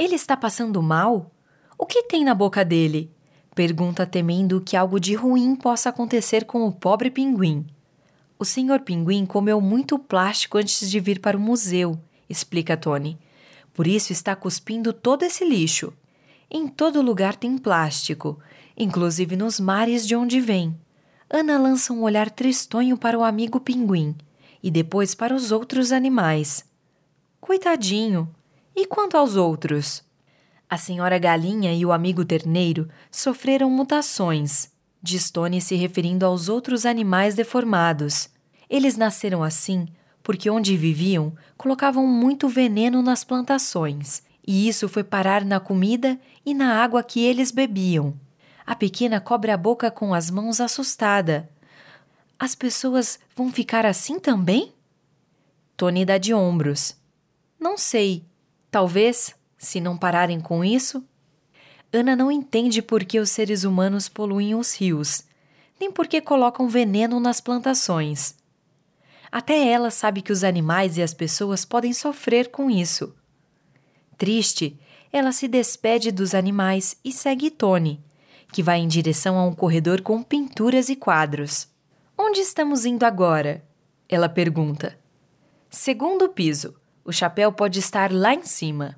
Ele está passando mal? O que tem na boca dele? Pergunta temendo que algo de ruim possa acontecer com o pobre pinguim. O senhor pinguim comeu muito plástico antes de vir para o museu, explica Tony. Por isso está cuspindo todo esse lixo. Em todo lugar tem plástico, inclusive nos mares de onde vem. Ana lança um olhar tristonho para o amigo pinguim e depois para os outros animais. Coitadinho! E quanto aos outros? A senhora galinha e o amigo terneiro sofreram mutações, diz Tony se referindo aos outros animais deformados. Eles nasceram assim porque onde viviam colocavam muito veneno nas plantações, e isso foi parar na comida e na água que eles bebiam. A pequena cobre a boca com as mãos assustada. As pessoas vão ficar assim também? Tony dá de ombros. Não sei. Talvez se não pararem com isso? Ana não entende por que os seres humanos poluem os rios, nem por que colocam veneno nas plantações. Até ela sabe que os animais e as pessoas podem sofrer com isso. Triste, ela se despede dos animais e segue Tony, que vai em direção a um corredor com pinturas e quadros. Onde estamos indo agora? Ela pergunta. Segundo piso. O chapéu pode estar lá em cima.